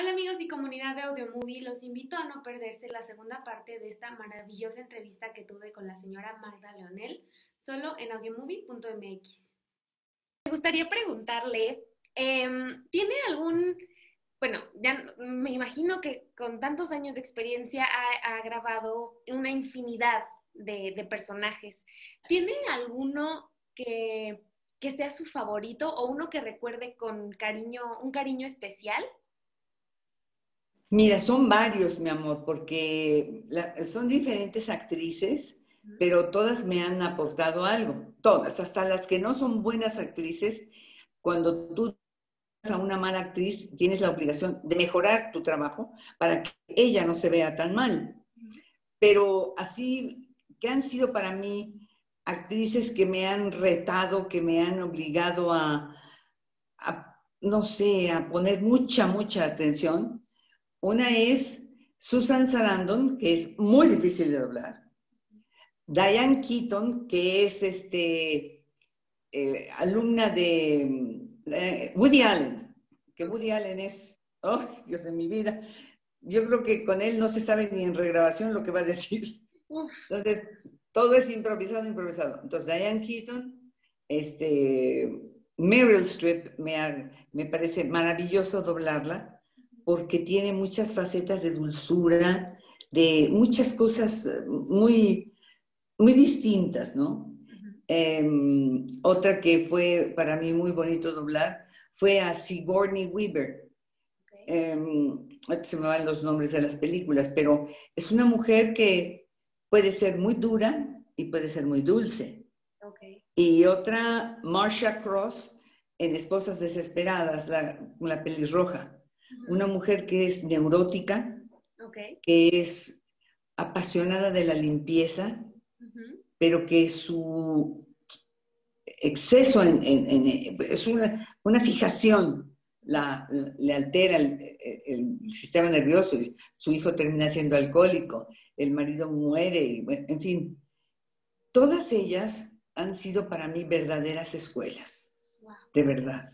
Hola amigos y comunidad de Audio Movie, los invito a no perderse la segunda parte de esta maravillosa entrevista que tuve con la señora Magda Leonel, solo en audiomovie.mx. Me gustaría preguntarle, em, ¿tiene algún, bueno, ya me imagino que con tantos años de experiencia ha, grabado una infinidad de, de personajes. ¿Tiene alguno que, que sea su favorito o uno que recuerde con cariño, un cariño especial? Mira, son varios, mi amor, porque son diferentes actrices, pero todas me han aportado algo, todas, hasta las que no son buenas actrices, cuando tú a una mala actriz, tienes la obligación de mejorar tu trabajo para que ella no se vea tan mal. Pero así, que han sido para mí actrices que me han retado, que me han obligado a, a no sé, a poner mucha, mucha atención, una es Susan Sarandon, que es muy difícil de doblar. Diane Keaton, que es este, eh, alumna de eh, Woody Allen, que Woody Allen es, oh, Dios de mi vida, yo creo que con él no se sabe ni en regrabación lo que va a decir. Entonces, todo es improvisado, improvisado. Entonces, Diane Keaton, este, Meryl Streep, me, me parece maravilloso doblarla porque tiene muchas facetas de dulzura, de muchas cosas eh, muy, muy distintas, ¿no? Em, otra que fue para mí muy bonito doblar fue a Sigourney Weaver. Em, se me van los nombres de las películas, pero es una mujer que puede ser muy dura y puede ser muy dulce. Y otra, Marsha Cross, en Esposas Desesperadas, la, la pelirroja una mujer que es neurótica, que es apasionada de la limpieza, pero que su exceso en, es una, fijación, la, le altera el, sistema nervioso, su hijo termina siendo alcohólico, el marido muere, en fin, todas ellas han sido para mí verdaderas escuelas, de verdad.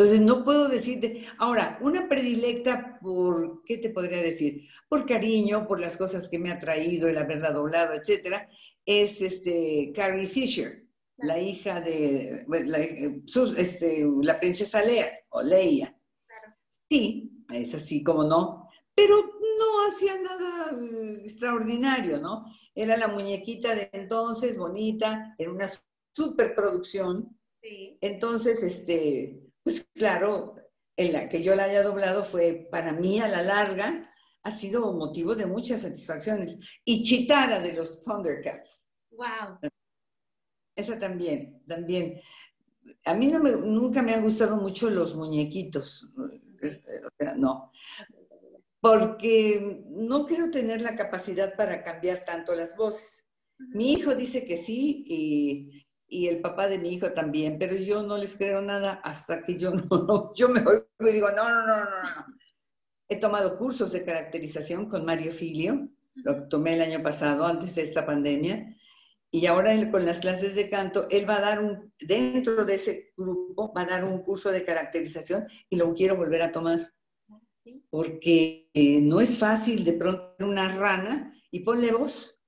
Entonces, no puedo decirte, ahora, una predilecta por, ¿qué te podría decir? Por cariño, por las cosas que me ha traído, el haberla doblado, etcétera, es este, Carrie Fisher, la hija de la, este, la princesa Lea, o Leia. Sí, es así como no, pero no hacía nada extraordinario, ¿no? Era la muñequita de entonces, bonita, en una superproducción. Sí. Entonces, este, pues claro, en la que yo la haya doblado fue para mí a la larga, ha sido motivo de muchas satisfacciones. Y Chitara de los Thundercats. Wow. Esa también, también. A mí no me, nunca me han gustado mucho los muñequitos. O sea, no. Porque no quiero tener la capacidad para cambiar tanto las voces. Mi hijo dice que sí y y el papá de mi hijo también, pero yo no les creo nada hasta que yo no, yo me oigo y digo, no, no, no, no, no. He tomado cursos de caracterización con Mario Filio, lo tomé el año pasado, antes de esta pandemia, y ahora con las clases de canto, él va a dar un, dentro de ese grupo, va a dar un curso de caracterización y lo quiero volver a tomar. Porque eh, no es fácil de pronto una rana y ponle voz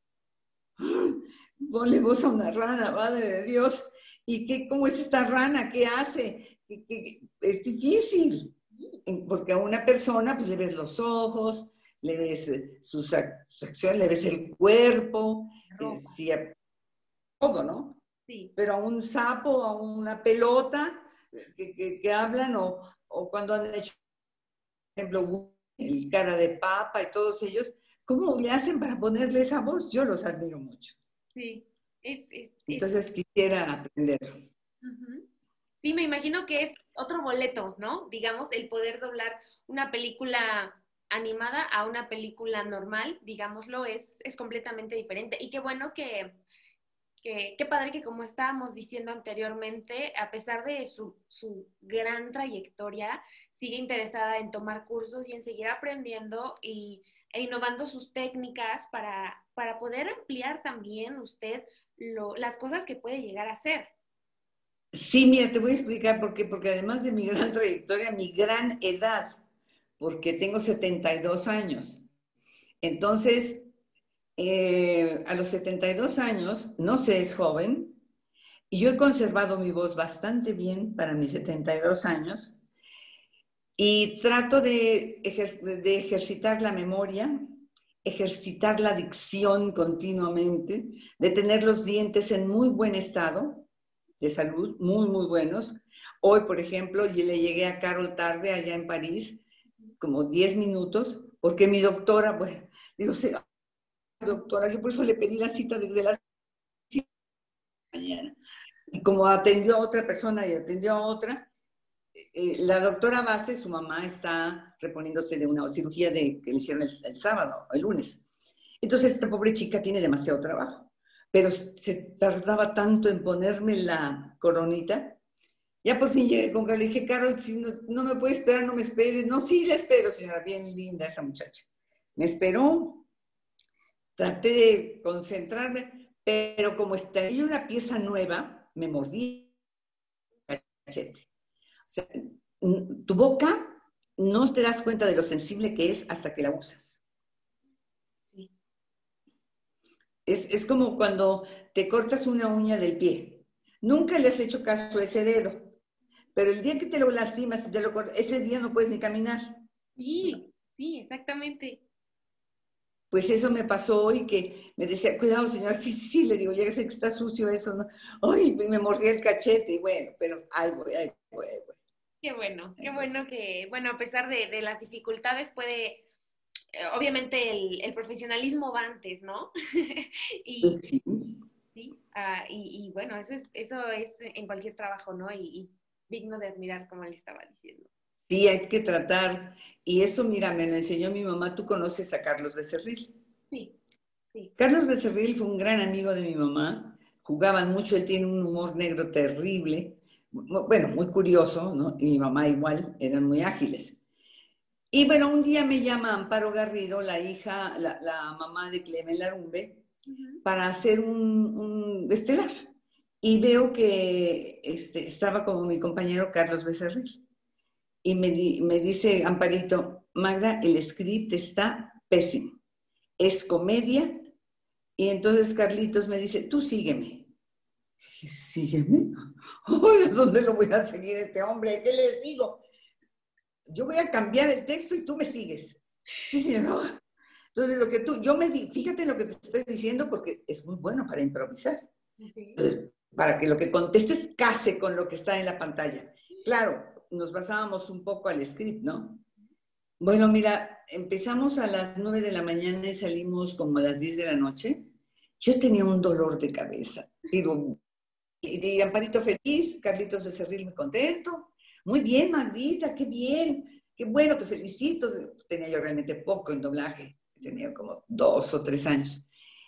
ponle voz a una rana, madre de Dios. ¿Y qué, cómo es esta rana? ¿Qué hace? es difícil, porque a una persona pues le ves los ojos, le ves eh, sus, acciones, le ves el cuerpo, eh, todo, ¿no? Sí. Pero a un sapo, a una pelota que, hablan o, o, cuando han hecho, por ejemplo, el cara de papa y todos ellos, ¿cómo le hacen para ponerle esa voz? Yo los admiro mucho. Sí, es, Entonces quisiera aprender. Sí, me imagino que es otro boleto, ¿no? Digamos, el poder doblar una película animada a una película normal, digámoslo, es, es completamente diferente. Y qué bueno que, qué padre que como estábamos diciendo anteriormente, a pesar de su, su, gran trayectoria, sigue interesada en tomar cursos y en seguir aprendiendo y, e innovando sus técnicas para, para poder ampliar también usted las cosas que puede llegar a hacer. Sí, mira, te voy a explicar por qué. Porque además de mi gran trayectoria, mi gran edad, porque tengo 72 años. Entonces, eh, a los 72 años, no sé, es joven, y yo he conservado mi voz bastante bien para mis 72 años, y trato de, de ejercitar la memoria, ejercitar la dicción continuamente, de tener los dientes en muy buen estado de salud, muy, muy buenos. Hoy, por ejemplo, le llegué a Carol tarde allá en París, como 10 minutos, porque mi doctora, bueno, digo, sí, doctora, yo por eso le pedí la cita desde las mañana. Y como atendió a otra persona y atendió a otra, eh, la doctora Base, su mamá, está reponiéndose de una cirugía de, que le hicieron el, sábado, el lunes. Entonces, esta pobre chica tiene demasiado trabajo, pero se tardaba tanto en ponerme la coronita. Ya por fin llegué con Carol y dije, Carol, si no, no me puede esperar, no me esperes. No, sí, la espero, señora, bien linda esa muchacha. Me esperó, traté de concentrarme, pero como estaba una pieza nueva, me mordí el cachete sea, tu boca no te das cuenta de lo sensible que es hasta que la usas. Es, como cuando te cortas una uña del pie. Nunca le has hecho caso a ese dedo, pero el día que te lo lastimas, te lo ese día no puedes ni caminar. Sí, sí, exactamente. Pues eso me pasó hoy que me decía, cuidado señora, sí, sí, sí, le digo, ya sé que está sucio eso, ¿no? Ay, me mordí el cachete, bueno, pero voy, voy, ahí voy. Qué bueno, qué bueno que, bueno, a pesar de, las dificultades puede, eh, obviamente el, profesionalismo va antes, ¿no? y, pues sí. Sí, ah, y, bueno, eso es, eso es en cualquier trabajo, ¿no? Y, digno de admirar, como le estaba diciendo. Sí, hay que tratar. Y eso, mira, me lo enseñó mi mamá. Tú conoces a Carlos Becerril. Sí, sí. Carlos Becerril fue un gran amigo de mi mamá. Jugaban mucho, él tiene un humor negro terrible bueno, muy curioso, ¿no? Y mi mamá igual, eran muy ágiles. Y bueno, un día me llama Amparo Garrido, la hija, la, mamá de Clemen Larumbe, para hacer un, un, estelar. Y veo que este, estaba como mi compañero Carlos Becerril. Y me, me dice Amparito, Magda, el script está pésimo. Es comedia. Y entonces Carlitos me dice, tú sígueme. Sígueme. ¿Dónde lo voy a seguir este hombre? ¿Qué le digo? Yo voy a cambiar el texto y tú me sigues. Sí, señor. Entonces, lo que tú, yo me di, fíjate lo que te estoy diciendo porque es muy bueno para improvisar. para que lo que contestes case con lo que está en la pantalla. Claro, nos basábamos un poco al script, ¿no? Bueno, mira, empezamos a las 9 de la mañana y salimos como a las 10 de la noche. Yo tenía un dolor de cabeza. Digo, y, Amparito feliz, Carlitos Becerril muy contento. Muy bien, Magdita, qué bien, qué bueno, te felicito. Tenía yo realmente poco en doblaje, tenía como dos o tres años.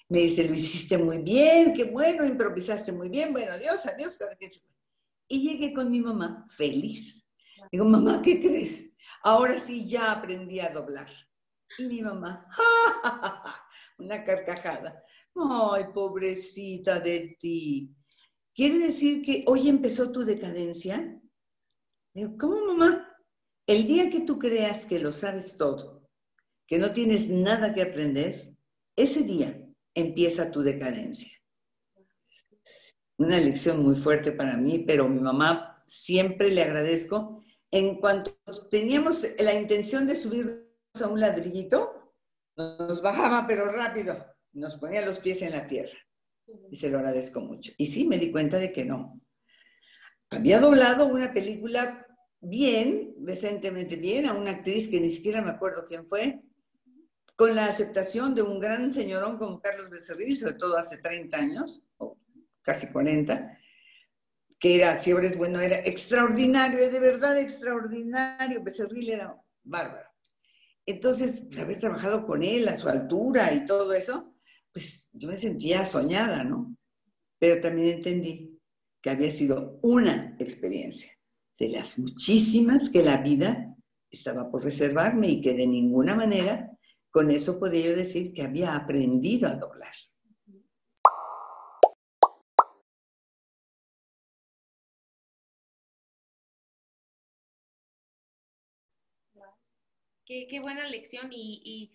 Me dice, lo hiciste muy bien, qué bueno, improvisaste muy bien, bueno, adiós, adiós. Y llegué con mi mamá feliz. Digo, mamá, ¿qué crees? Ahora sí ya aprendí a doblar. Y mi mamá, una carcajada. Ay, pobrecita de ti. ¿Quiere decir que hoy empezó tu decadencia? Digo, ¿cómo mamá? El día que tú creas que lo sabes todo, que no tienes nada que aprender, ese día empieza tu decadencia. Una lección muy fuerte para mí, pero mi mamá siempre le agradezco. En cuanto teníamos la intención de subirnos a un ladrillito, nos bajaba pero rápido, nos ponía los pies en la tierra y se lo agradezco mucho. Y sí, me di cuenta de que no. Había doblado una película bien, decentemente bien, a una actriz que ni siquiera me acuerdo quién fue, con la aceptación de un gran señorón como Carlos Becerril, sobre todo hace 30 años, o casi 40, que era, si ahora es bueno, era extraordinario, de verdad extraordinario, Becerril era bárbaro. Entonces, haber trabajado con él a su altura y todo eso, pues yo me sentía soñada, ¿no? Pero también entendí que había sido una experiencia de las muchísimas que la vida estaba por reservarme y que de ninguna manera con eso podía yo decir que había aprendido a doblar. Qué, qué buena lección y, y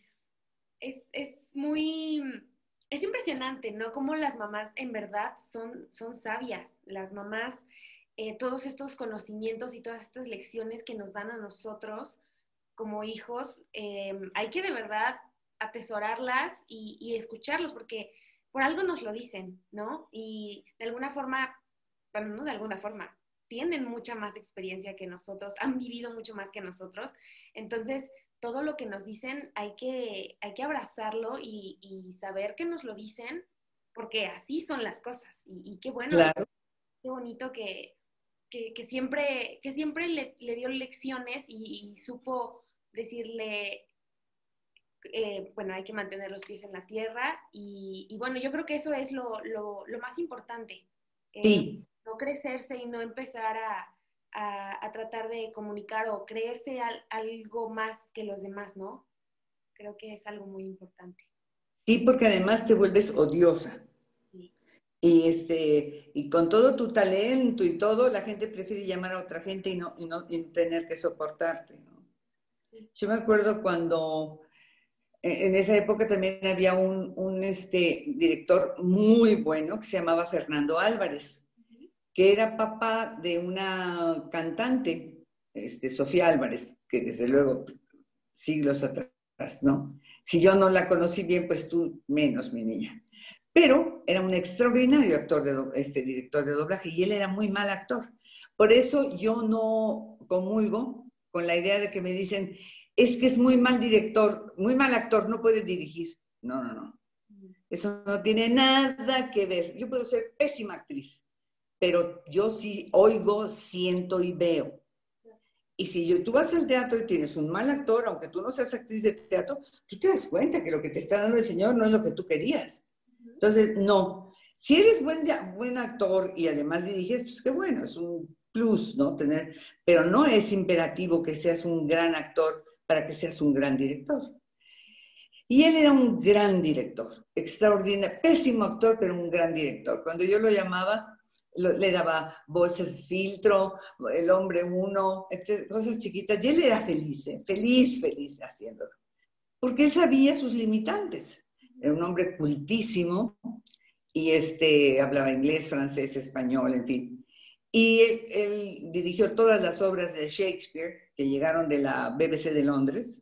es, es, muy, es impresionante, ¿no? Cómo las mamás en verdad son, son sabias. Las mamás, eh, todos estos conocimientos y todas estas lecciones que nos dan a nosotros como hijos, eh, hay que de verdad atesorarlas y, y escucharlos porque por algo nos lo dicen, ¿no? Y de alguna forma, bueno, no de alguna forma, tienen mucha más experiencia que nosotros, han vivido mucho más que nosotros. Entonces, todo lo que nos dicen hay que, hay que abrazarlo y, saber que nos lo dicen porque así son las cosas. Y, qué bueno, qué bonito que, siempre, que siempre le, dio lecciones y, supo decirle, eh, bueno, hay que mantener los pies en la tierra. Y, bueno, yo creo que eso es lo, más importante. Eh, sí. no crecerse y no empezar a, a, tratar de comunicar o creerse algo más que los demás, ¿no? Creo que es algo muy importante. Sí, porque además te vuelves odiosa. Y, este, y con todo tu talento y todo, la gente prefiere llamar a otra gente y no, y no tener que soportarte. ¿no? Yo me acuerdo cuando e, en esa época también había un, un este, director muy bueno que se llamaba Fernando Álvarez que era papá de una cantante, este, Sofía Álvarez, que desde luego siglos atrás, ¿no? Si yo no la conocí bien, pues tú menos, mi niña. Pero era un extraordinario actor, de, este director de doblaje, y él era muy mal actor. Por eso yo no comulgo con la idea de que me dicen, es que es muy mal director, muy mal actor, no puede dirigir. No, no, no. Eso no tiene nada que ver. Yo puedo ser pésima actriz, pero yo sí oigo, siento y veo. Y si yo, tú vas al teatro y tienes un mal actor, aunque tú no seas actriz de teatro, tú te das cuenta que lo que te está dando el Señor no es lo que tú querías. Entonces, no. Si eres buen, buen actor y además diriges, pues qué bueno, es un plus, ¿no? Tener, pero no es imperativo que seas un gran actor para que seas un gran director. Y él era un gran director, extraordinario, pésimo actor, pero un gran director. Cuando yo lo llamaba, le daba voces, filtro, el hombre uno, cosas chiquitas. Y él era feliz, ¿eh? feliz, feliz haciéndolo. Porque él sabía sus limitantes. Era un hombre cultísimo y este, hablaba inglés, francés, español, en fin. Y él, dirigió todas las obras de Shakespeare que llegaron de la BBC de Londres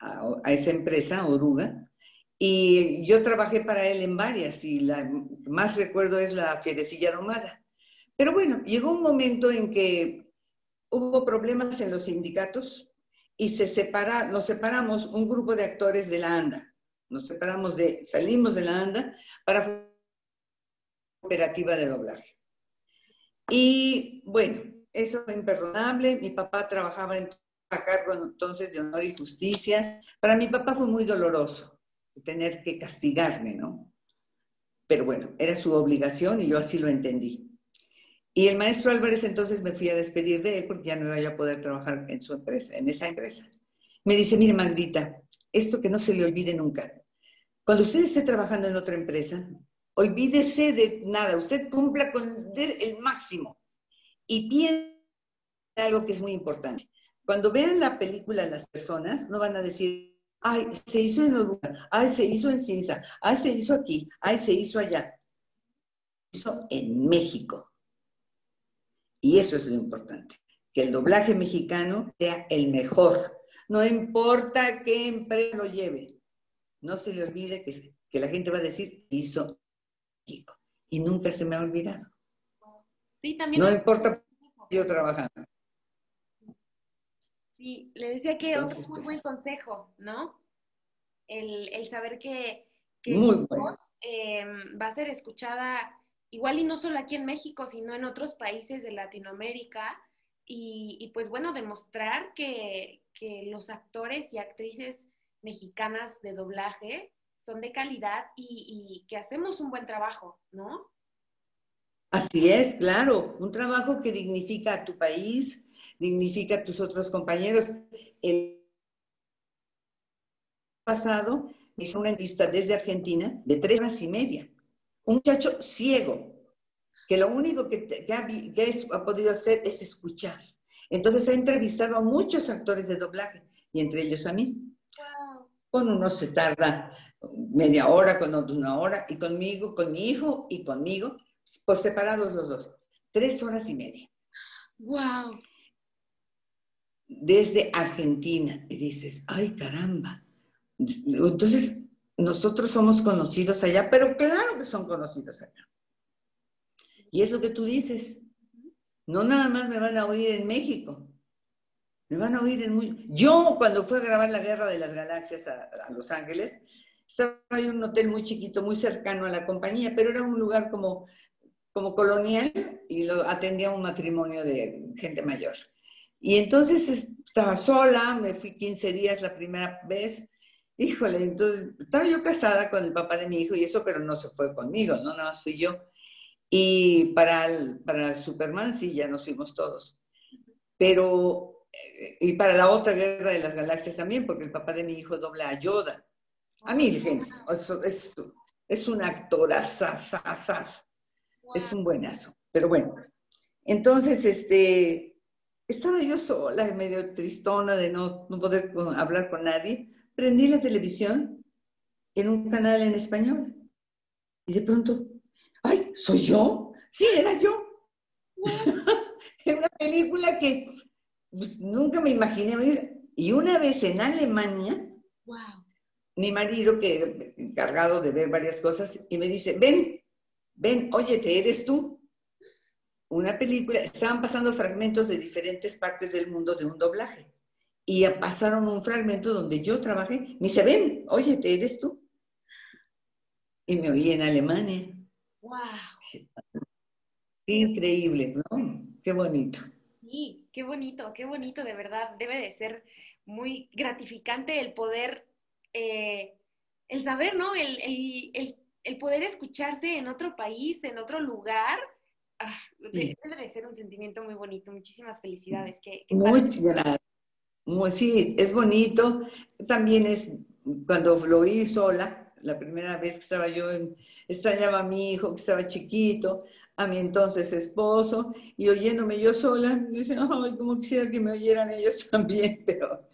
a, a esa empresa, Oruga. Y yo trabajé para él en varias y la más recuerdo es la Fierecilla Domada pero bueno, llegó un momento en que hubo problemas en los sindicatos y se separa, nos separamos un grupo de actores de la ANDA. Nos separamos de, salimos de la ANDA para operativa de doblaje. Y bueno, eso fue imperdonable. Mi papá trabajaba en a cargo entonces de honor y justicia. Para mi papá fue muy doloroso tener que castigarme, ¿no? Pero bueno, era su obligación y yo así lo entendí. Y el maestro Álvarez entonces me fui a despedir de él porque ya no iba a poder trabajar en su empresa, en esa empresa. Me dice, mire Magdita, esto que no se le olvide nunca. Cuando usted esté trabajando en otra empresa, olvídese de nada, usted cumpla con el máximo y piense algo que es muy importante. Cuando vean la película las personas, no van a decir, ay, se hizo en Uruguay, ay, se hizo en Cinza, ay, se hizo aquí, ay, se hizo allá. Se hizo en México. Y eso es lo importante, que el doblaje mexicano sea el mejor. No importa qué empresa lo lleve. No se le olvide que, que la gente va a decir, hizo México. Y nunca se me ha olvidado. Sí, también. No importa yo trabajando. Sí, le decía que es un muy buen pues consejo, ¿no? El, saber que, que voz eh, va a ser escuchada igual y no solo aquí en México, sino en otros países de Latinoamérica. Y, pues bueno, demostrar que, los actores y actrices mexicanas de doblaje son de calidad y, que hacemos un buen trabajo, ¿no? Así es, claro, un trabajo que dignifica a tu país, dignifica a tus otros compañeros. El pasado hice una entrevista desde Argentina de tres horas y media un muchacho ciego, que lo único que, ha, podido hacer es escuchar. Entonces ha entrevistado a muchos actores de doblaje y entre ellos a mí. Con unos se tarda media hora, con otros una hora, y conmigo, con mi hijo y conmigo, por separados los dos. Tres horas y media. ¡Wow! Desde Argentina. Y dices, ay, caramba. Entonces, nosotros somos conocidos allá, pero claro que son conocidos allá. Y es lo que tú dices. No nada más me van a oír en México. Me van a oír en muy... Yo cuando fui a grabar La Guerra de las Galaxias a, a Los Ángeles, estaba en un hotel muy chiquito, muy cercano a la compañía, pero era un lugar como, como colonial y lo atendía un matrimonio de gente mayor. Y entonces estaba sola, me fui 15 días la primera vez. Híjole, entonces estaba yo casada con el papá de mi hijo y eso, pero no se fue conmigo, ¿no? Nada más fui yo. Y para, para Superman sí, ya nos fuimos todos. Pero, eh, y para la otra guerra de las galaxias también, porque el papá de mi hijo dobla a Yoda. A mí, gente, es, es un actor es un buenazo. Pero bueno, entonces, este, estaba yo sola, medio tristona de no, no poder hablar con nadie. Prendí la televisión en un canal en español. Y de pronto, ¡ay, soy yo! Sí, era yo. Era una película que pues, nunca me imaginé ver. Y una vez en Alemania, wow mi marido, que encargado de ver varias cosas, y me dice, ven, ven, óyete, ¿eres tú? Una película, estaban pasando fragmentos de diferentes partes del mundo de un doblaje. Y pasaron un fragmento donde yo trabajé. Me dice, ven, óyete, ¿eres tú? Y me oí en Alemania. ¡Wow! increíble, ¿no? Qué bonito. Sí, qué bonito, qué bonito, de verdad. Debe de ser muy gratificante el poder eh, el saber, ¿no? El, poder escucharse en otro país, en otro lugar, ah, debe de ser un sentimiento muy bonito. Muchísimas felicidades. Muchas gracias. Sí, es bonito. También es, cuando lo oí sola, la primera vez que estaba yo, en, extrañaba a mi hijo que estaba chiquito, a mi entonces esposo, y oyéndome yo sola, me dicen, ay, como quisiera que me oyeran ellos también, pero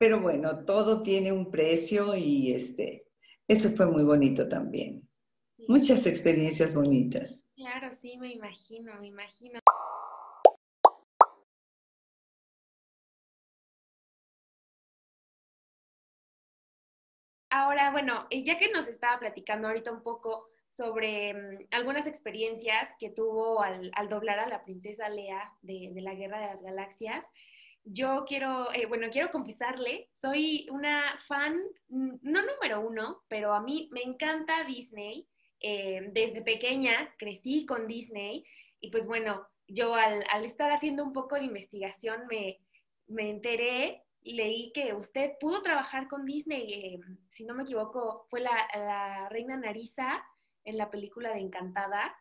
pero bueno, todo tiene un precio y este, eso fue muy bonito también. Muchas experiencias bonitas. Claro, sí, me imagino, me imagino. Ahora, bueno, ya que nos estaba platicando ahorita un poco sobre mm, algunas experiencias que tuvo al, doblar a la princesa Lea de, la Guerra de las Galaxias, yo quiero, eh, bueno, quiero confesarle, soy una fan, mm, no número uno, pero a mí me encanta Disney. Eh, desde pequeña crecí con Disney y pues bueno, yo al, estar haciendo un poco de investigación me, me enteré, leí que usted pudo trabajar con Disney, eh, si no me equivoco, fue la, reina Narisa en la película de Encantada.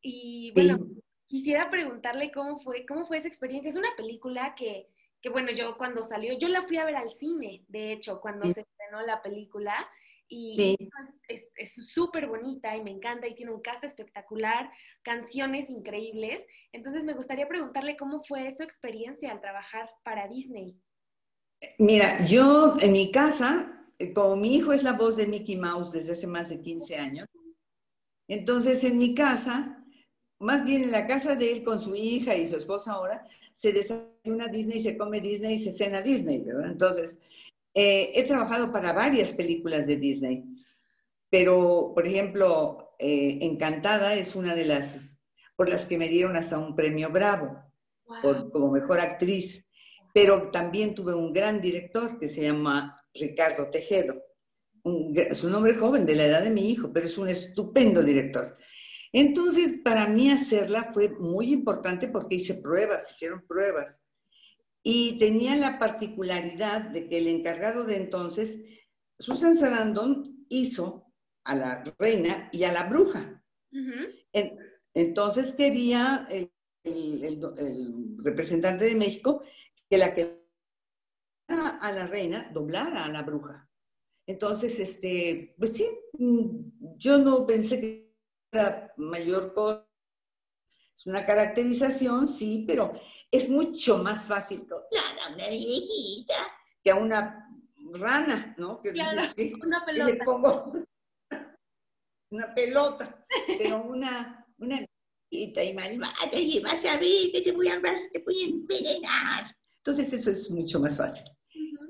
Y bueno, quisiera preguntarle cómo fue, cómo fue esa experiencia. Es una película que que bueno, yo cuando salió, yo la fui a ver al cine, de hecho, cuando se estrenó la película, y es súper bonita y me encanta y tiene un cast espectacular, canciones increíbles. Entonces me gustaría preguntarle cómo fue su experiencia al trabajar para Disney. Mira, yo en mi casa, eh, como mi hijo es la voz de Mickey Mouse desde hace más de 15 años, entonces en mi casa, más bien en la casa de él con su hija y su esposa ahora, se desayuna Disney, se come Disney, se cena Disney, ¿verdad? Entonces, eh, he trabajado para varias películas de Disney, pero, por ejemplo, eh, Encantada es una de las por las que me dieron hasta un premio Bravo como mejor actriz, pero también tuve un gran director que se llama Ricardo Tejedo, es un hombre joven de la edad de mi hijo, pero es un estupendo director. Entonces, para mí hacerla fue muy importante porque hice pruebas, hicieron pruebas. Y tenía la particularidad de que el encargado de entonces, Susan Sarandon, hizo a la reina y a la bruja. entonces quería el, representante de México que la que a la reina doblara a la bruja. Entonces, este, pues sí, mm, yo no pensé que mayor cosa. Es una caracterización, sí, pero es mucho más fácil con la viejita que a una rana, ¿no? Que, claro, una pelota. le pongo una pelota, pero una, una y malvada y vas a ver que te voy a, te voy a envenenar. Entonces eso es mucho más fácil.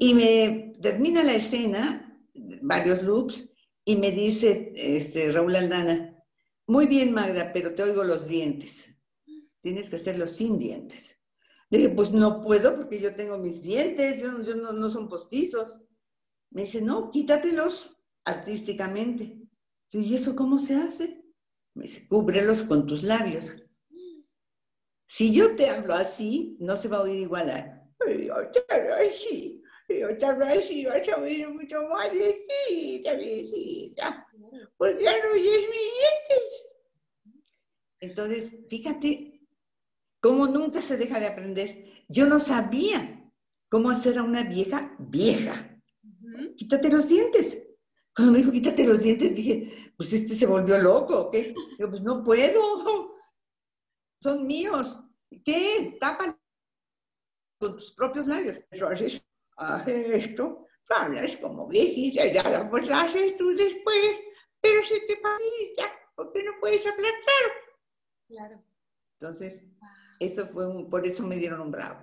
Y me termina la escena, varios loops, y me dice este, Raúl Aldana, muy bien Magda, pero te oigo los dientes. Tienes que hacerlo sin dientes. Le dije, pues no puedo porque yo tengo mis dientes, yo, no, son postizos. Me dice, no, quítatelos artísticamente. ¿Y eso cómo se hace? Me dice, cúbrelos con tus labios. Si yo te hablo así, no se va a oír igual a... Te hablo así, vas a oír mucho más viejita, viejita, porque no oyes mis dientes. Entonces, fíjate cómo nunca se deja de aprender. Yo no sabía cómo hacer a una vieja vieja. Quítate los dientes. Cuando me dijo quítate los dientes, dije, pues este se volvió loco. Digo, pues no puedo. Son míos. ¿Qué? Tápalo con tus propios labios. Haces, haces esto, hablas como viejita, ya lo pues haces tú después, pero se te pasa, porque no puedes hablar claro. Claro. Entonces, eso fue un, por eso me dieron un bravo.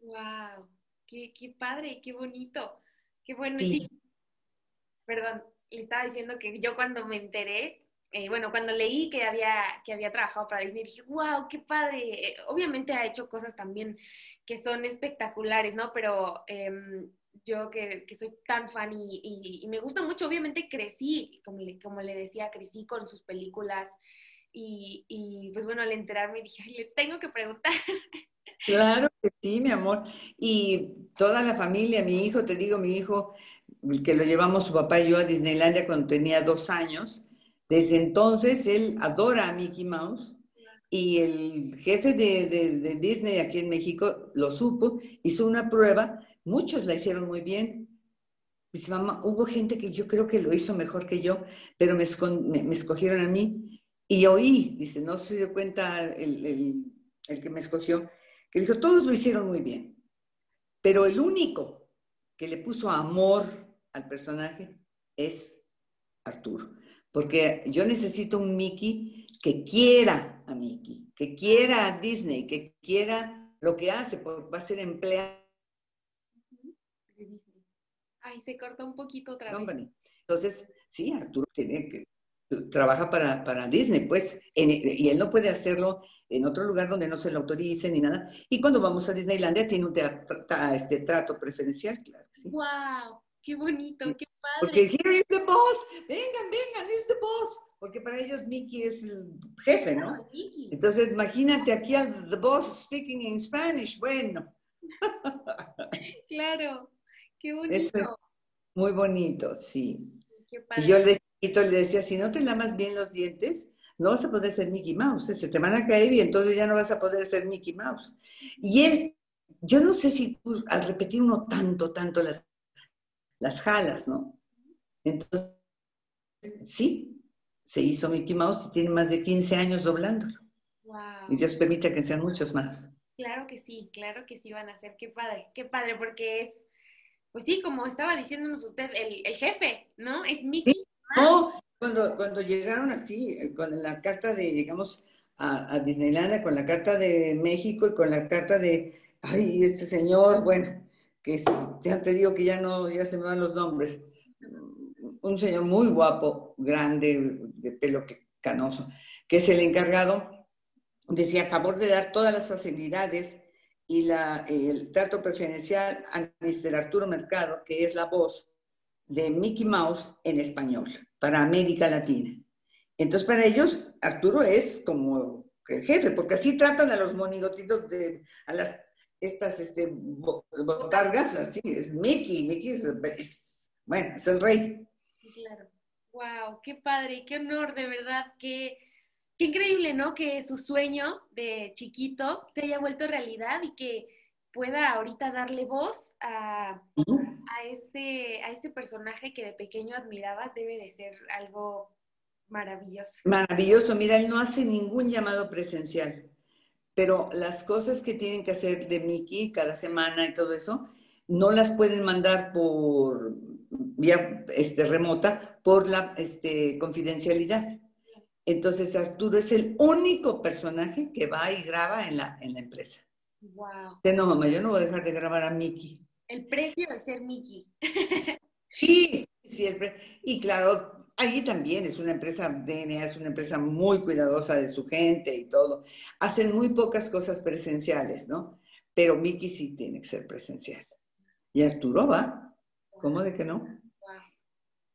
Wow, qué, qué padre, qué bonito, qué bueno. Sí. Perdón, le estaba diciendo que yo cuando me enteré, eh, bueno, cuando leí que había, que había trabajado para Disney, dije, wow, qué padre. Obviamente ha hecho cosas también que son espectaculares, ¿no? Pero em, yo que, que, soy tan fan y, y, me gusta mucho, obviamente crecí, como le, como le decía, crecí con sus películas. Y, y, pues bueno, al enterarme dije, le tengo que preguntar. Claro que sí, mi amor. Y toda la familia, mi hijo, te digo, mi hijo, que lo llevamos su papá y yo a Disneylandia cuando tenía dos años, desde entonces él adora a Mickey Mouse y el jefe de, de, Disney aquí en México lo supo, hizo una prueba, muchos la hicieron muy bien, Dice, mamá, hubo gente que yo creo que lo hizo mejor que yo, pero me, me, escogieron a mí. Y oí, dice, no se dio cuenta el, que me escogió, que dijo, todos lo hicieron muy bien, pero el único que le puso amor al personaje es Arturo. Porque yo necesito un Mickey que quiera a Mickey, que quiera a Disney, que quiera lo que hace, porque va a ser empleado. Ay, se cortó un poquito otra vez. Entonces, sí, Arturo tiene que, trabaja para, para Disney, pues, y él no puede hacerlo en otro lugar donde no se lo autorice ni nada. Y cuando vamos a Disneylandia tiene un este, trato preferencial, claro. Sí. ¡Wow! ¡Qué bonito! ¡Qué padre! Porque here is the boss. Vengan, vengan, is the boss. Porque para ellos Mickey es el jefe, ¿no? Entonces, imagínate aquí al the boss speaking in Spanish. Bueno. claro. ¡Qué bonito! Eso es muy bonito, sí. Qué padre. Y yo le y le decía, si no te lamas bien los dientes, no vas a poder ser Mickey Mouse, ¿eh? se te van a caer y entonces ya no vas a poder ser Mickey Mouse. Y él, yo no sé si al repetir uno tanto, tanto las, las jalas, ¿no? Entonces, sí, se hizo Mickey Mouse y tiene más de 15 años doblándolo. Y Dios permite que sean muchos más. Claro que sí, claro que sí van a ser. Qué padre, qué padre, porque es, pues sí, como estaba diciéndonos usted, el, jefe, ¿no? Es Mickey. No, cuando, cuando llegaron así, eh, con la carta de, llegamos a, a Disneylandia, con la carta de México y con la carta de, ay, este señor, bueno, que ya te digo que ya no, ya se me van los nombres, un señor muy guapo, grande, de pelo canoso, que es el encargado, decía a favor de dar todas las facilidades y la, el trato preferencial a Mr. Arturo Mercado, que es la voz de Mickey Mouse en español para América Latina. Entonces, para ellos, Arturo es como el jefe, porque así tratan a los monigotitos, de, a las, estas este, botargas, así, es Mickey, Mickey es, bueno, es el rey. Claro. Wow, qué padre, qué honor, de verdad, qué, qué increíble, ¿no? Que su sueño de chiquito se haya vuelto realidad y que pueda ahorita darle voz a, a, este, a este personaje que de pequeño admirabas, debe de ser algo maravilloso. Maravilloso, mira, él no hace ningún llamado presencial, pero las cosas que tienen que hacer de Mickey cada semana y todo eso, no las pueden mandar por vía este, remota por la este, confidencialidad. Entonces Arturo es el único personaje que va y graba en la, en la empresa. Wow. no, mamá, yo no voy a dejar de grabar a Mickey. El precio de ser Mickey. sí, sí, y claro, allí también es una empresa, DNA es una empresa muy cuidadosa de su gente y todo. Hacen muy pocas cosas presenciales, ¿no? Pero Mickey sí tiene que ser presencial. Y Arturo va. ¿Cómo de que no? Wow.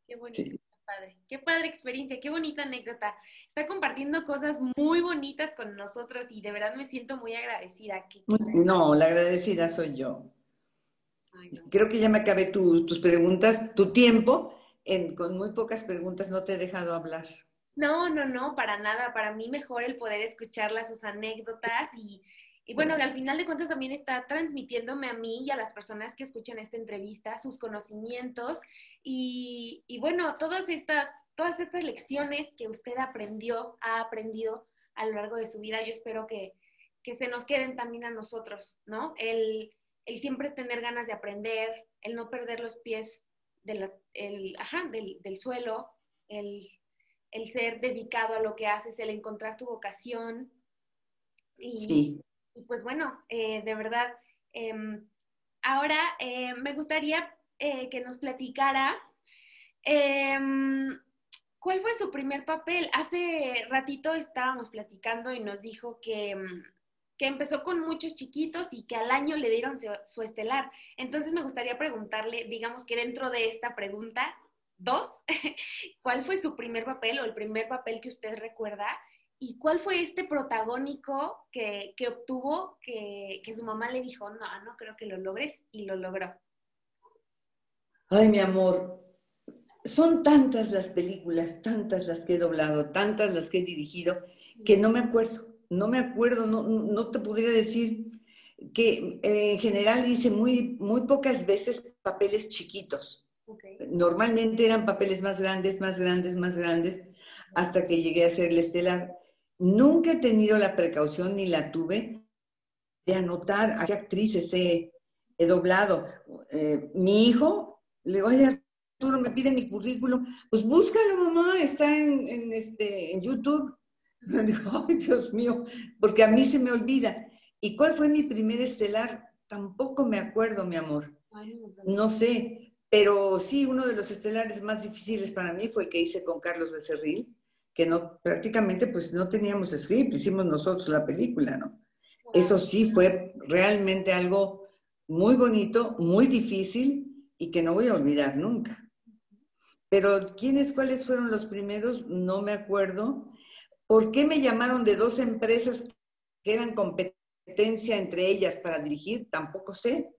Qué bonito. Qué padre. Qué padre experiencia, qué bonita anécdota. Está compartiendo cosas muy bonitas con nosotros y de verdad me siento muy agradecida. No, la agradecida soy yo. Creo que ya me acabé tus preguntas, tu tiempo. Con muy pocas preguntas no te he dejado hablar. No, no, no, para nada. Para mí mejor el poder escucharlas, sus anécdotas y y bueno, al final de cuentas también está transmitiéndome a mí y a las personas que escuchan esta entrevista sus conocimientos y, bueno, todas estas, todas estas lecciones que usted aprendió, ha aprendido a lo largo de su vida, yo espero que, se nos queden también a nosotros, ¿no? El, siempre tener ganas de aprender, el no perder los pies del, del, suelo, el, el, ser dedicado a lo que haces, el encontrar tu vocación. Y, sí y pues bueno, eh, de verdad, em, ahora eh, me gustaría eh, que nos platicara em, cuál fue su primer papel. Hace ratito estábamos platicando y nos dijo que, em, que empezó con muchos chiquitos y que al año le dieron su, estelar. Entonces me gustaría preguntarle, digamos que dentro de esta pregunta, dos, ¿cuál fue su primer papel o el primer papel que usted recuerda? ¿Y cuál fue este protagónico que, obtuvo que, su mamá le dijo, no, no creo que lo logres y lo logró? Ay, mi amor, son tantas las películas, tantas las que he doblado, tantas las que he dirigido, que no me acuerdo, no me acuerdo, no, no te podría decir que eh, en general hice muy, muy pocas veces papeles chiquitos. Normalmente eran papeles más grandes, más grandes, más grandes, hasta que llegué a ser el estelar. Nunca he tenido la precaución ni la tuve de anotar a qué actrices he, doblado. Eh, mi hijo, le digo, ay, Arturo, me pide mi currículum. Pues búscalo, mamá, está en, este, en YouTube. Le digo, ay, Dios mío, porque a mí se me olvida. ¿Y cuál fue mi primer estelar? Tampoco me acuerdo, mi amor. No sé, pero sí, uno de los estelares más difíciles para mí fue el que hice con Carlos Becerril que no, prácticamente pues no teníamos script, hicimos nosotros la película, ¿no? Eso sí fue realmente algo muy bonito, muy difícil y que no voy a olvidar nunca. Pero ¿quiénes, cuáles fueron los primeros? No me acuerdo. ¿Por qué me llamaron de dos empresas que eran competencia entre ellas para dirigir? Tampoco sé.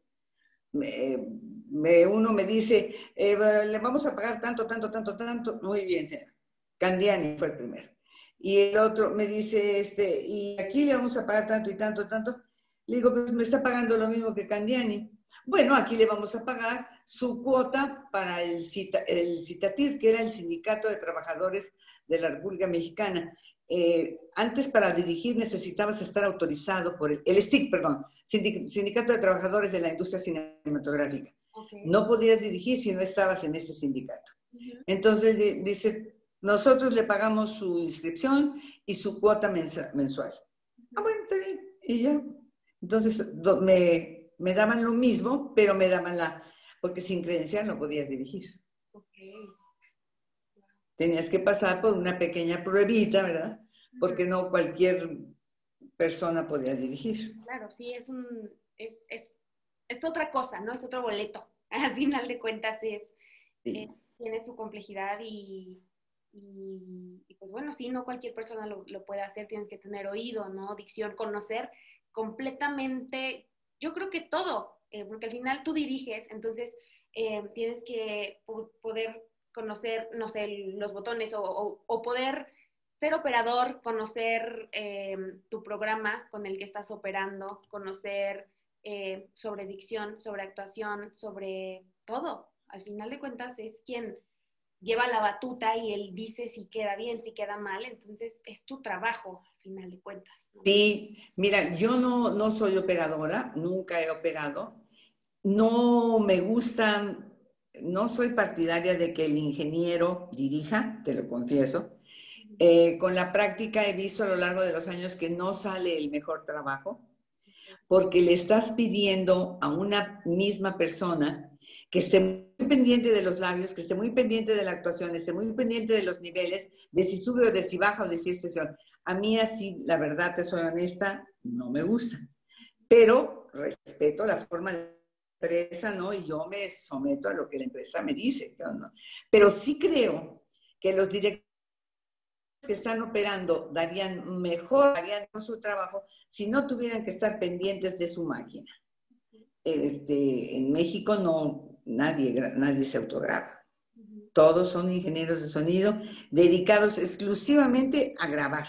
uno me dice, eh, le vamos a pagar tanto, tanto, tanto, tanto. Muy bien, señor. Candiani fue el primero. Y el otro me dice, este, y aquí le vamos a pagar tanto y tanto, tanto. Le digo, pues me está pagando lo mismo que Candiani. Bueno, aquí le vamos a pagar su cuota para el, el CITATIR, que era el Sindicato de Trabajadores de la República Mexicana. Eh, antes para dirigir necesitabas estar autorizado por el, el STIC, perdón, Sindicato de Trabajadores de la Industria Cinematográfica. No podías dirigir si no estabas en ese sindicato. Entonces dice, nosotros le pagamos su inscripción y su cuota mensual. Ah, bueno, está bien. Y ya. Entonces me, me, daban lo mismo, pero me daban la, porque sin credencial no podías dirigir. Tenías que pasar por una pequeña pruebita, ¿verdad? Porque no cualquier persona podía dirigir. Claro, sí, es un, es, es, es otra cosa, ¿no? Es otro boleto. Al final de cuentas es, eh, tiene su complejidad y, y, pues bueno, sí, no cualquier persona lo, puede hacer, tienes que tener oído, ¿no? Dicción, conocer completamente, yo creo que todo, eh, porque al final tú diriges, entonces eh, tienes que poder conocer, no sé, los botones o, poder ser operador, conocer eh, tu programa con el que estás operando, conocer sobre dicción, sobre actuación, sobre todo. Al final de cuentas es quien lleva la batuta y él dice si queda bien, si queda mal, entonces es tu trabajo al final de cuentas. Sí, mira, yo no, no soy operadora, nunca he operado, no me gusta, no soy partidaria de que el ingeniero dirija, te lo confieso. Eh, con la práctica he visto a lo largo de los años que no sale el mejor trabajo porque le estás pidiendo a una misma persona que esté muy pendiente de los labios, que esté muy pendiente de la actuación, esté muy pendiente de los niveles, de si sube o de si baja o de si esto es A mí así, la verdad, te soy honesta, no me gusta. Pero respeto la forma de empresa, ¿no? Y yo me someto a lo que la empresa me dice, ¿no? Pero sí creo que los directores que están operando darían mejor, harían su trabajo si no tuvieran que estar pendientes de su máquina. Este, en México no, nadie, nadie se autograba. Todos son ingenieros de sonido dedicados exclusivamente a grabar.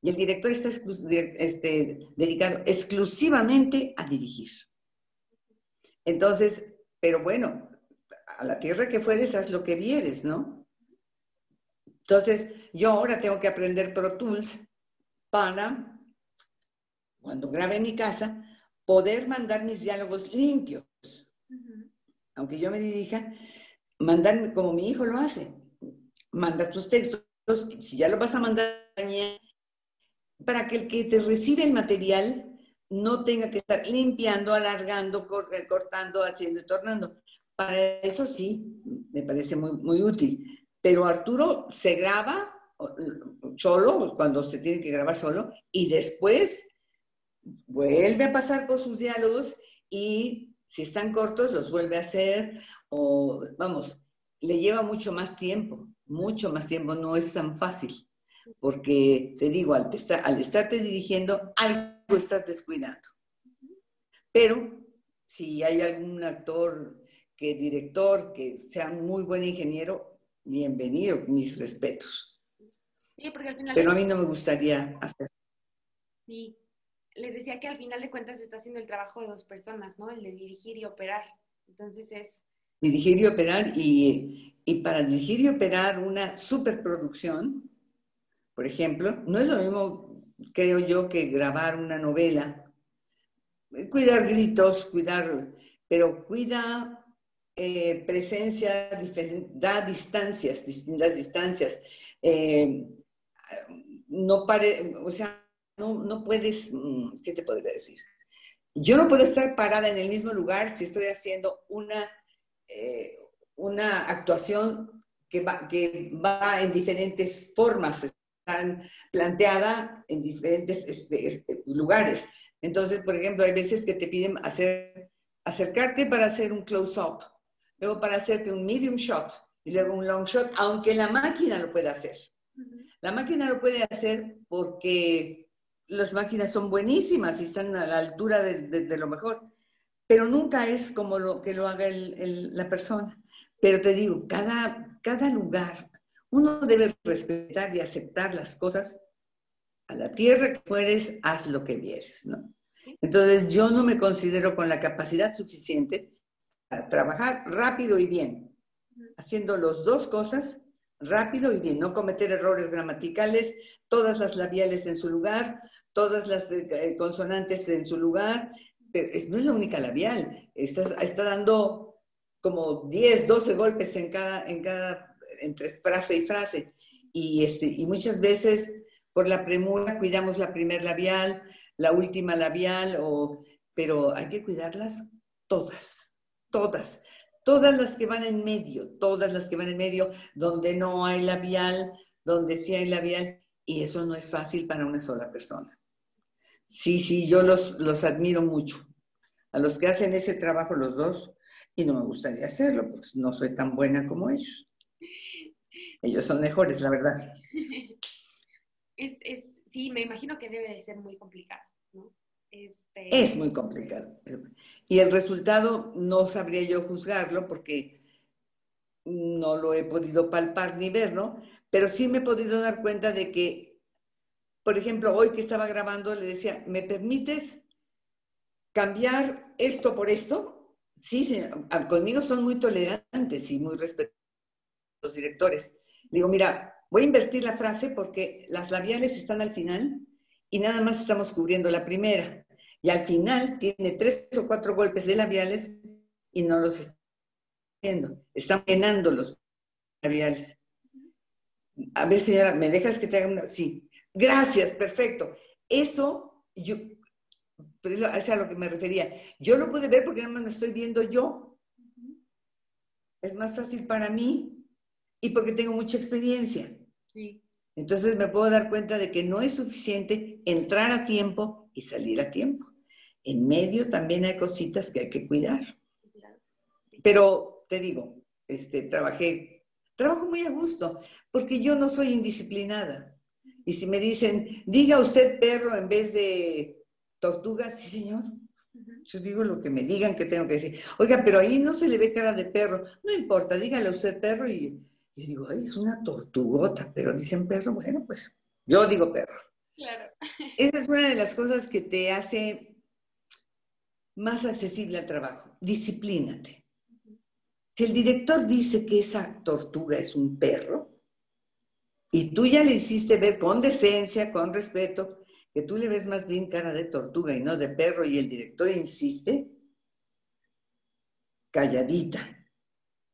Y el director está este, dedicado exclusivamente a dirigir. Entonces, pero bueno, a la tierra que fueres, haz lo que vieres, ¿no? Entonces, yo ahora tengo que aprender Pro Tools para, cuando grabe en mi casa, poder mandar mis diálogos limpios. Aunque yo me dirija, mandarme como mi hijo lo hace. Mandas tus textos, si ya lo vas a mandar, para que el que te recibe el material no tenga que estar limpiando, alargando, cortando, haciendo y tornando. Para eso sí, me parece muy, útil. Pero Arturo se graba solo, cuando se tiene que grabar solo, y después vuelve a pasar por sus diálogos y si están cortos los vuelve a hacer, o vamos, le lleva mucho más tiempo, mucho más tiempo, no es tan fácil, porque te digo, al, al estarte dirigiendo, algo estás descuidando. Pero si hay algún actor que director, que sea muy buen ingeniero, bienvenido, mis respetos. Pero a mí no me gustaría hacer. Sí, les decía que al final de cuentas está haciendo el trabajo de dos personas, ¿no? El de dirigir y operar. Entonces es... Dirigir y operar y, y para dirigir y operar una superproducción, por ejemplo, no es lo mismo, creo yo, que grabar una novela. Cuidar gritos, cuidar, pero cuida eh, presencia, da distancias, distintas distancias. Eh, no pare, o sea, no, no puedes, mm, ¿qué te podría decir? Yo no puedo estar parada en el mismo lugar si estoy haciendo una, eh, una actuación que va, que va en diferentes formas, están planteada en diferentes este, este, lugares. Entonces, por ejemplo, hay veces que te piden hacer, acercarte para hacer un close-up, luego para hacerte un medium shot y luego un long shot, aunque la máquina lo pueda hacer. La máquina lo puede hacer porque las máquinas son buenísimas y están a la altura de, lo mejor, pero nunca es como lo que lo haga la persona. Pero te digo, cada, cada lugar, uno debe respetar y aceptar las cosas. A la tierra que fueres, haz lo que vieres, ¿no? Entonces, yo no me considero con la capacidad suficiente para trabajar rápido y bien, haciendo las dos cosas rápido y bien, no cometer errores gramaticales, todas las labiales en su lugar, todas las eh, eh, consonantes en su lugar, pero no es la única labial, está, dando como 10, 12 golpes en cada, entre frase y frase, y, este, y muchas veces por la premura cuidamos la primer labial, la última labial, o, pero hay que cuidarlas todas, todas todas las que van en medio, todas las que van en medio, donde no hay labial, donde sí hay labial, y eso no es fácil para una sola persona. Sí, sí, yo los, los admiro mucho. A los que hacen ese trabajo los dos, y no me gustaría hacerlo, porque no soy tan buena como ellos. Ellos son mejores, la verdad. sí, me imagino que debe de ser muy complicado, ¿no? Este, es muy complicado. Y el resultado no sabría yo juzgarlo porque no lo he podido palpar ni ver, ¿no? Pero sí me he podido dar cuenta de que, por ejemplo, hoy que estaba grabando, le decía, ¿me permites cambiar esto por esto? Sí, ah, conmigo son muy tolerantes y muy respetuosos los directores. Digo, mira, voy a invertir la frase porque las labiales están al final y nada más estamos cubriendo la primera. Y al final tiene tres o cuatro golpes de labiales y no los están viendo. Están llenando los labiales. A ver, señora, ¿me dejas que te haga una? Sí. Gracias, perfecto. Eso, yo, es a lo que me refería. Yo lo pude ver porque nada más me estoy viendo yo. Es más fácil para mí y porque tengo mucha experiencia. Sí. Entonces me puedo dar cuenta de que no es suficiente entrar a tiempo y salir a tiempo. En medio también hay cositas que hay que cuidar. Pero te digo, este, trabajé, trabajo muy a gusto, porque yo no soy indisciplinada. Y si me dicen, diga usted perro en vez de tortuga, sí señor. Yo digo lo que me digan que tengo que decir. Oiga, pero ahí no se le ve cara de perro. No importa, dígale usted perro y yo digo, ay, es una tortugota, pero dicen perro, bueno, pues yo digo perro. Claro. Esa es una de las cosas que te hace más accesible al trabajo. Disciplínate. Si el director dice que esa tortuga es un perro, y tú ya le hiciste ver con decencia, con respeto, que tú le ves más bien cara de tortuga y no de perro, y el director insiste, calladita,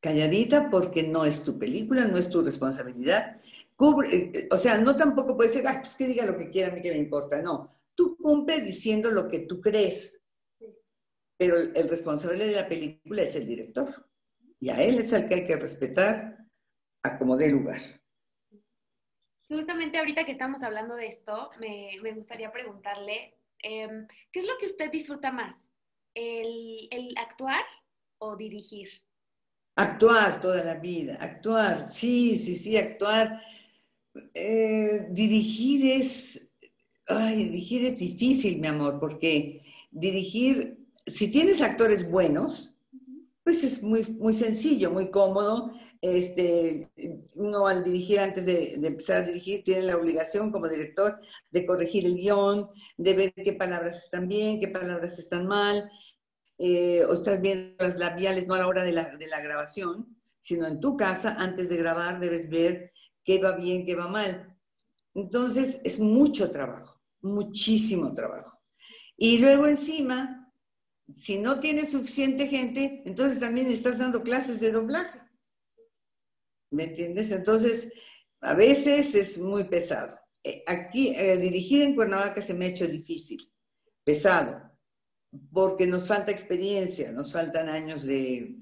calladita porque no es tu película, no es tu responsabilidad. Cubre, eh, o sea, no tampoco puede ser, pues que diga lo que quiera, a mí que me importa. No, tú cumple diciendo lo que tú crees, pero el responsable de la película es el director. Y a él es el que hay que respetar a como dé lugar. Justamente ahorita que estamos hablando de esto, me, gustaría preguntarle, em, ¿qué es lo que usted disfruta más? ¿El, el actuar o dirigir? Actuar toda la vida, actuar, sí, sí, sí, actuar. Eh, dirigir es, ay, dirigir es difícil, mi amor, porque dirigir, si tienes actores buenos, pues es muy, muy sencillo, muy cómodo. Este, uno al dirigir, antes de, de, empezar a dirigir, tiene la obligación como director de corregir el guion, de ver qué palabras están bien, qué palabras están mal, eh, o estás viendo las labiales no a la hora de la, de la, grabación, sino en tu casa, antes de grabar, debes ver qué va bien, qué va mal. Entonces, es mucho trabajo, muchísimo trabajo. Y luego encima, si no tienes suficiente gente, entonces también estás dando clases de doblaje. ¿Me entiendes? Entonces, a veces es muy pesado. Eh, aquí, eh, dirigir en Cuernavaca se me ha hecho difícil, pesado porque nos falta experiencia, nos faltan años de,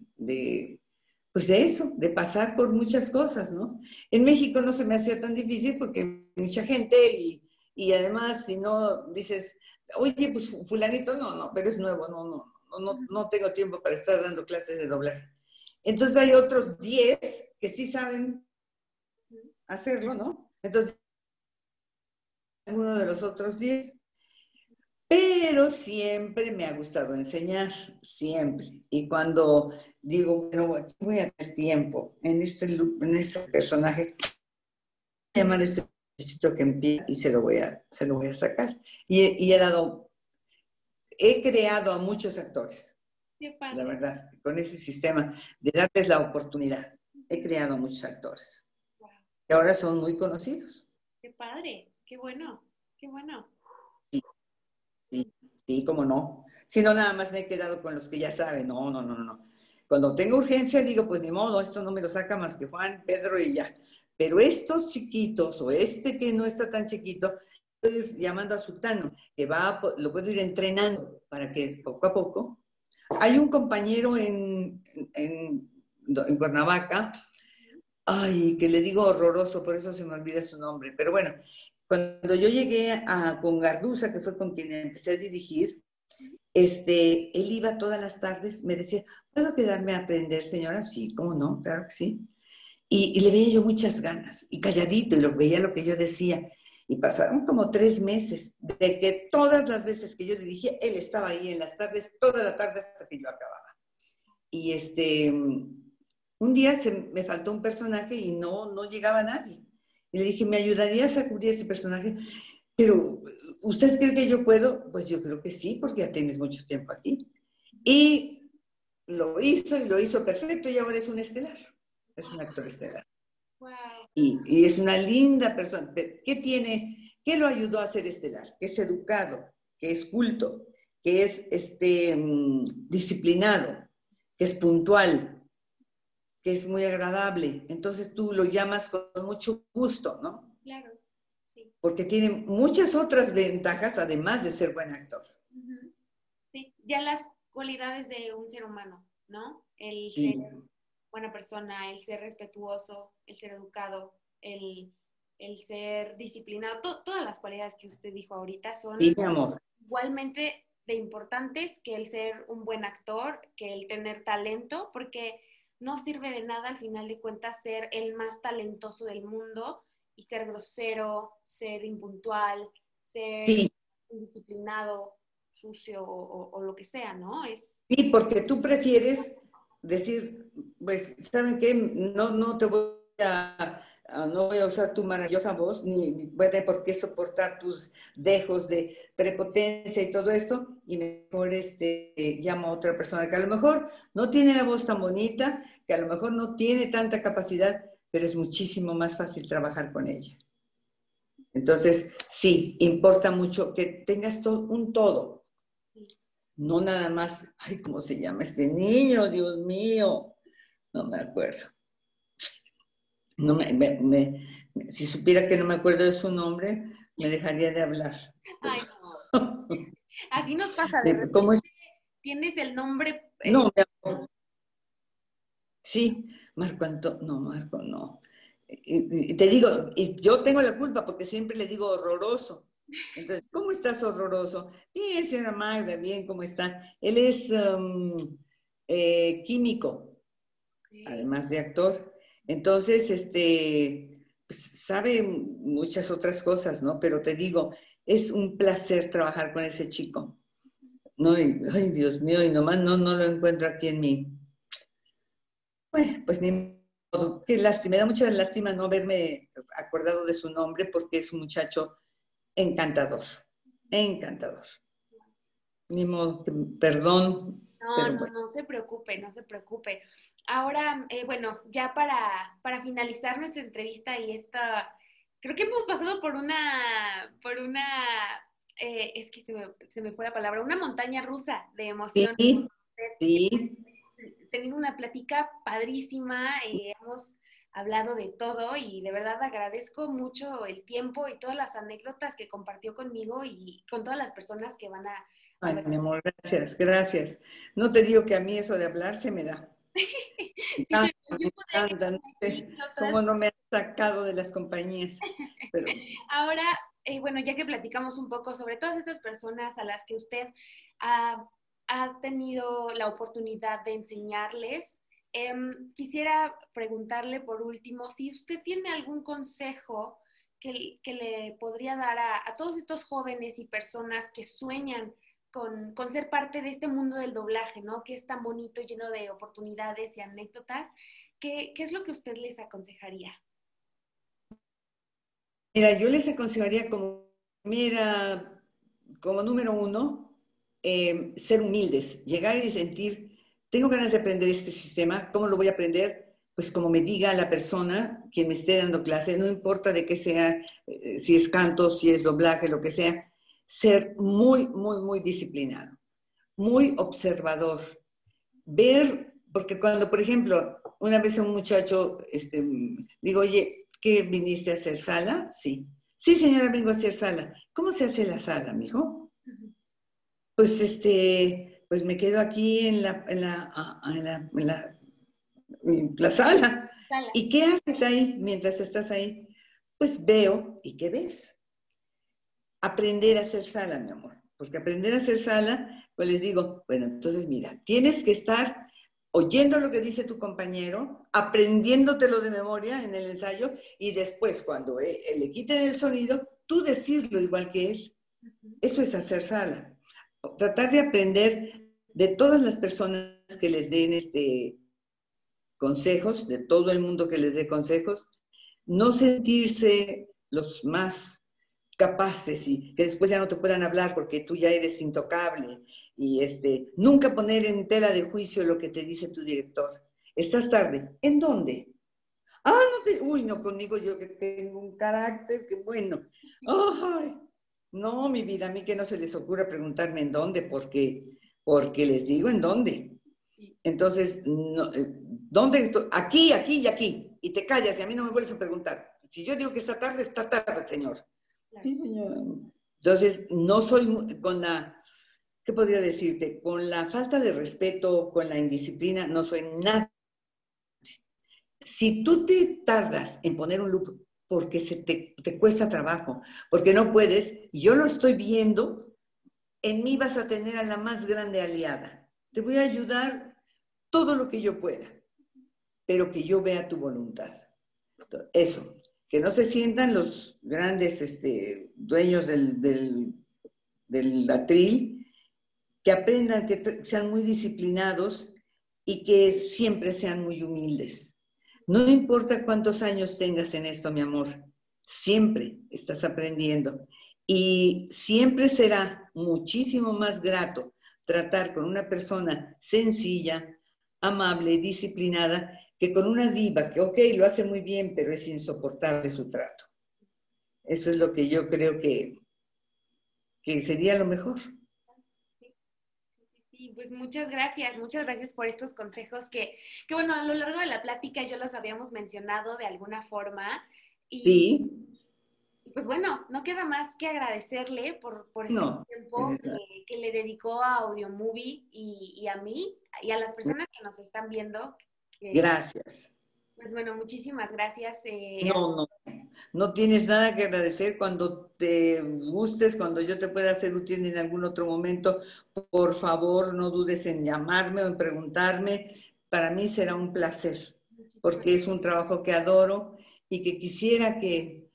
pues de eso, de pasar por muchas cosas, ¿no? En México no se me hacía tan difícil porque mucha gente y, y además si no dices, oye, pues fulanito, no, no, pero es nuevo, no, no, no, no tengo tiempo para estar dando clases de doblaje. Entonces hay otros 10 que sí saben hacerlo, ¿no? Entonces, uno de los otros 10 pero siempre me ha gustado enseñar, siempre. Y cuando digo, bueno, voy a tener tiempo en este, en este personaje, llamar este necesito que empiece y se lo voy a, se lo voy a sacar. Y, y he dado, he creado a muchos actores, la verdad, con ese sistema de darles la oportunidad. He creado a muchos actores. Que ahora son muy conocidos. Qué padre, qué bueno, qué bueno. Sí, cómo no. Si no, nada más me he quedado con los que ya saben. No, no, no, no. Cuando tengo urgencia, digo, pues ni modo, esto no me lo saca más que Juan, Pedro y ya. Pero estos chiquitos, o este que no está tan chiquito, puedo ir llamando a Sultano, que va, lo puedo ir entrenando para que poco a poco. Hay un compañero en, en, en Cuernavaca, ay, que le digo horroroso, por eso se me olvida su nombre, pero bueno, cuando yo llegué a, con Garduza, que fue con quien empecé a dirigir, este, él iba todas las tardes, me decía, ¿puedo quedarme a aprender, señora? Sí, ¿cómo no? Claro que sí. Y, le veía yo muchas ganas, y calladito, y lo veía lo que yo decía. Y pasaron como tres meses de que todas las veces que yo dirigía, él estaba ahí en las tardes, toda la tarde hasta que yo acababa. Y este, un día se, me faltó un personaje y no, no llegaba nadie. Y le dije, ¿me ayudarías a cubrir ese personaje? Pero, ¿usted cree que yo puedo? Pues yo creo que sí, porque ya tienes mucho tiempo aquí. Y lo hizo y lo hizo perfecto y ahora es un estelar. Es un actor estelar. Y, y, es una linda persona. ¿Qué tiene? ¿Qué lo ayudó a ser estelar? Que es educado, que es culto, que es este, mm, disciplinado, que es puntual, que es muy agradable. Entonces tú lo llamas con mucho gusto, ¿no? Claro. Sí. Porque tiene muchas otras ventajas además de ser buen actor. Sí, ya las cualidades de un ser humano, ¿no? El ser buena persona, el ser respetuoso, el ser educado, el, ser disciplinado, todas las cualidades que usted dijo ahorita son igualmente de importantes que el ser un buen actor, que el tener talento, porque no sirve de nada al final de cuentas ser el más talentoso del mundo y ser grosero, ser impuntual, ser indisciplinado, sucio o, lo que sea, ¿no? Es... Sí, porque tú prefieres decir, pues, ¿saben qué? No, no te voy a no voy a usar tu maravillosa voz, ni, voy a tener por qué soportar tus dejos de prepotencia y todo esto, y mejor este, llamo a otra persona que a lo mejor no tiene la voz tan bonita, que a lo mejor no tiene tanta capacidad, pero es muchísimo más fácil trabajar con ella. Entonces, sí, importa mucho que tengas todo, un todo, no nada más, ay, ¿cómo se llama este niño? Dios mío, no me acuerdo no me, si supiera que no me acuerdo de su nombre, me dejaría de hablar. Ay, no. Así nos pasa. De ¿Cómo es? Tienes el nombre. Eh, no, Sí, Marco Antonio, no, Marco, no. Y, te digo, y yo tengo la culpa porque siempre le digo horroroso. Entonces, ¿cómo estás horroroso? Bien, señora Magda, bien, ¿cómo está? Él es um, eh, químico, además de actor. Entonces, este, pues, sabe muchas otras cosas, ¿no? Pero te digo, es un placer trabajar con ese chico. No, ay, Dios mío, y nomás no, no lo encuentro aquí en mí. Bueno, pues ni modo. Qué lástima, me da mucha lástima no haberme acordado de su nombre porque es un muchacho encantador, encantador. Ni modo, perdón. No, no, no se preocupe, no se preocupe. Ahora, eh, bueno, ya para, para finalizar nuestra entrevista y esta, creo que hemos pasado por una, por una, eh, es que se me, se me, fue la palabra, una montaña rusa de emociones. Sí, sí. Tenido una plática padrísima, eh, hemos hablado de todo y de verdad agradezco mucho el tiempo y todas las anécdotas que compartió conmigo y con todas las personas que van a... Ay, mi amor, gracias, gracias. No te digo que a mí eso de hablar se me da. ¿Cómo no me ha sacado de las compañías? Ahora, eh, bueno, ya que platicamos un poco sobre todas estas personas a las que usted ha, tenido la oportunidad de enseñarles, em, quisiera preguntarle por último si usted tiene algún consejo que, le podría dar a todos estos jóvenes y personas que sueñan con, ser parte de este mundo del doblaje, ¿no? Que es tan bonito, lleno de oportunidades y anécdotas. ¿Qué, es lo que usted les aconsejaría? Mira, yo les aconsejaría como, mira, como número uno, eh, ser humildes, llegar y sentir, tengo ganas de aprender este sistema, ¿cómo lo voy a aprender? Pues como me diga la persona quien me esté dando clase, no importa de qué sea, eh, si es canto, si es doblaje, lo que sea, ser muy, muy, muy disciplinado, muy observador, ver, porque cuando, por ejemplo, una vez un muchacho, este, digo, oye, ¿qué viniste a hacer sala? Sí. Sí, señora, vengo a hacer sala. ¿Cómo se hace la sala, mijo? Pues, este, pues me quedo aquí en la, en la, en la, en la, la sala. ¿Y qué haces ahí mientras estás ahí? Pues veo, ¿y qué ves? Aprender a hacer sala, mi amor. Porque aprender a hacer sala, pues les digo, bueno, entonces mira, tienes que estar oyendo lo que dice tu compañero, aprendiéndotelo de memoria en el ensayo y después cuando eh, le quiten el sonido, tú decirlo igual que él. Eso es hacer sala. Tratar de aprender de todas las personas que les den este consejos, de todo el mundo que les dé consejos, no sentirse los más capaces y que después ya no te puedan hablar porque tú ya eres intocable y este, nunca poner en tela de juicio lo que te dice tu director. Estás tarde. ¿En dónde? Ah, no te, uy, no, conmigo yo que tengo un carácter que bueno. Ay, no, mi vida, a mí que no se les ocurra preguntarme en dónde, porque, porque les digo en dónde. Entonces, eh, ¿dónde? Aquí, aquí y aquí. Y te callas y a mí no me vuelves a preguntar. Si yo digo que está tarde, está tarde, señor. Entonces, no soy con la, ¿qué podría decirte? Con la falta de respeto, con la indisciplina, no soy nada. Si tú te tardas en poner un loop porque se te, te cuesta trabajo, porque no puedes, yo lo estoy viendo, en mí vas a tener a la más grande aliada. Te voy a ayudar todo lo que yo pueda, pero que yo vea tu voluntad. Eso, que no se sientan los grandes este, dueños del, del, del atril, que aprendan, que sean muy disciplinados y que siempre sean muy humildes. No importa cuántos años tengas en esto, mi amor, siempre estás aprendiendo. Y siempre será muchísimo más grato tratar con una persona sencilla, amable, disciplinada, que con una diva que, ok, lo hace muy bien, pero es insoportable su trato. Eso es lo que yo creo que, que sería lo mejor. Sí, pues muchas gracias, muchas gracias por estos consejos que, que, bueno, a lo largo de la plática ya los habíamos mencionado de alguna forma. Y, sí. pues bueno, no queda más que agradecerle por, por este tiempo que, le dedicó a Audio Movie y, y a mí y a las personas que nos están viendo, Gracias. Pues bueno, muchísimas gracias. Eh, no, no, no tienes nada que agradecer cuando te gustes, cuando yo te pueda hacer útil en algún otro momento. Por favor, no dudes en llamarme o en preguntarme. Para mí será un placer, porque es un trabajo que adoro y que quisiera que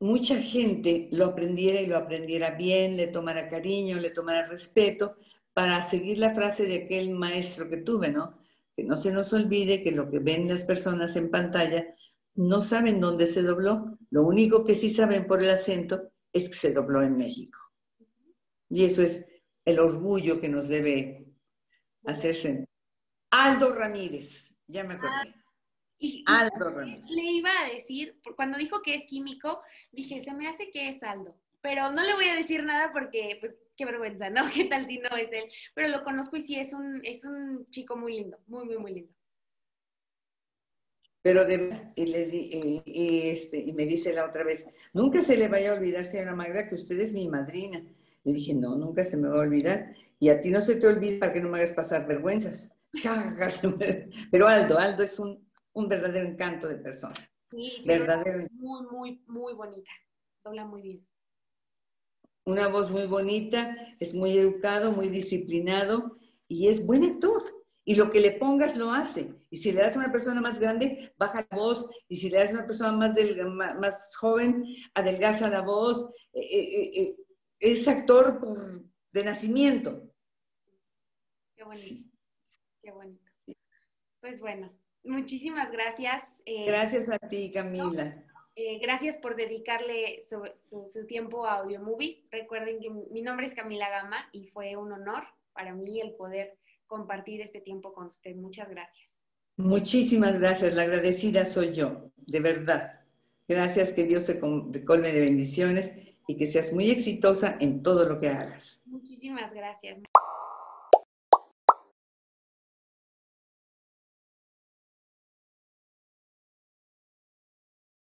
mucha gente lo aprendiera y lo aprendiera bien, le tomara cariño, le tomara respeto, para seguir la frase de aquel maestro que tuve, ¿no? Que no se nos olvide que lo que ven las personas en pantalla no saben dónde se dobló. Lo único que sí saben por el acento es que se dobló en México. Y eso es el orgullo que nos debe hacerse. Aldo Ramírez, ya me acordé. Ah, Aldo Ramírez. Le iba a decir, cuando dijo que es químico, dije, se me hace que es Aldo. Pero no le voy a decir nada porque pues qué vergüenza, ¿no? ¿Qué tal si no es él? Pero lo conozco y sí, es un, es un chico muy lindo, muy, muy, muy lindo. Pero de, y, le y, este, y me dice la otra vez, nunca se le vaya a olvidar, señora Magda, que usted es mi madrina. Le dije, no, nunca se me va a olvidar. Y a ti no se te olvida para que no me hagas pasar vergüenzas. Pero Aldo, Aldo es un, un verdadero encanto de persona. Sí, verdadero. Muy, muy, muy bonita. Habla muy bien una voz muy bonita, es muy educado, muy disciplinado y es buen actor. Y lo que le pongas lo hace. Y si le das a una persona más grande, baja la voz. Y si le das a una persona más, más, joven, adelgaza la voz. Eh, eh, eh, es actor por, de nacimiento. Qué bonito. Qué bonito. Pues bueno, muchísimas gracias. gracias a ti, Camila. Eh, gracias por dedicarle su, tiempo a Audio Movie. Recuerden que mi nombre es Camila Gama y fue un honor para mí el poder compartir este tiempo con usted. Muchas gracias. Muchísimas gracias. La agradecida soy yo, de verdad. Gracias, que Dios te colme de bendiciones y que seas muy exitosa en todo lo que hagas. Muchísimas gracias.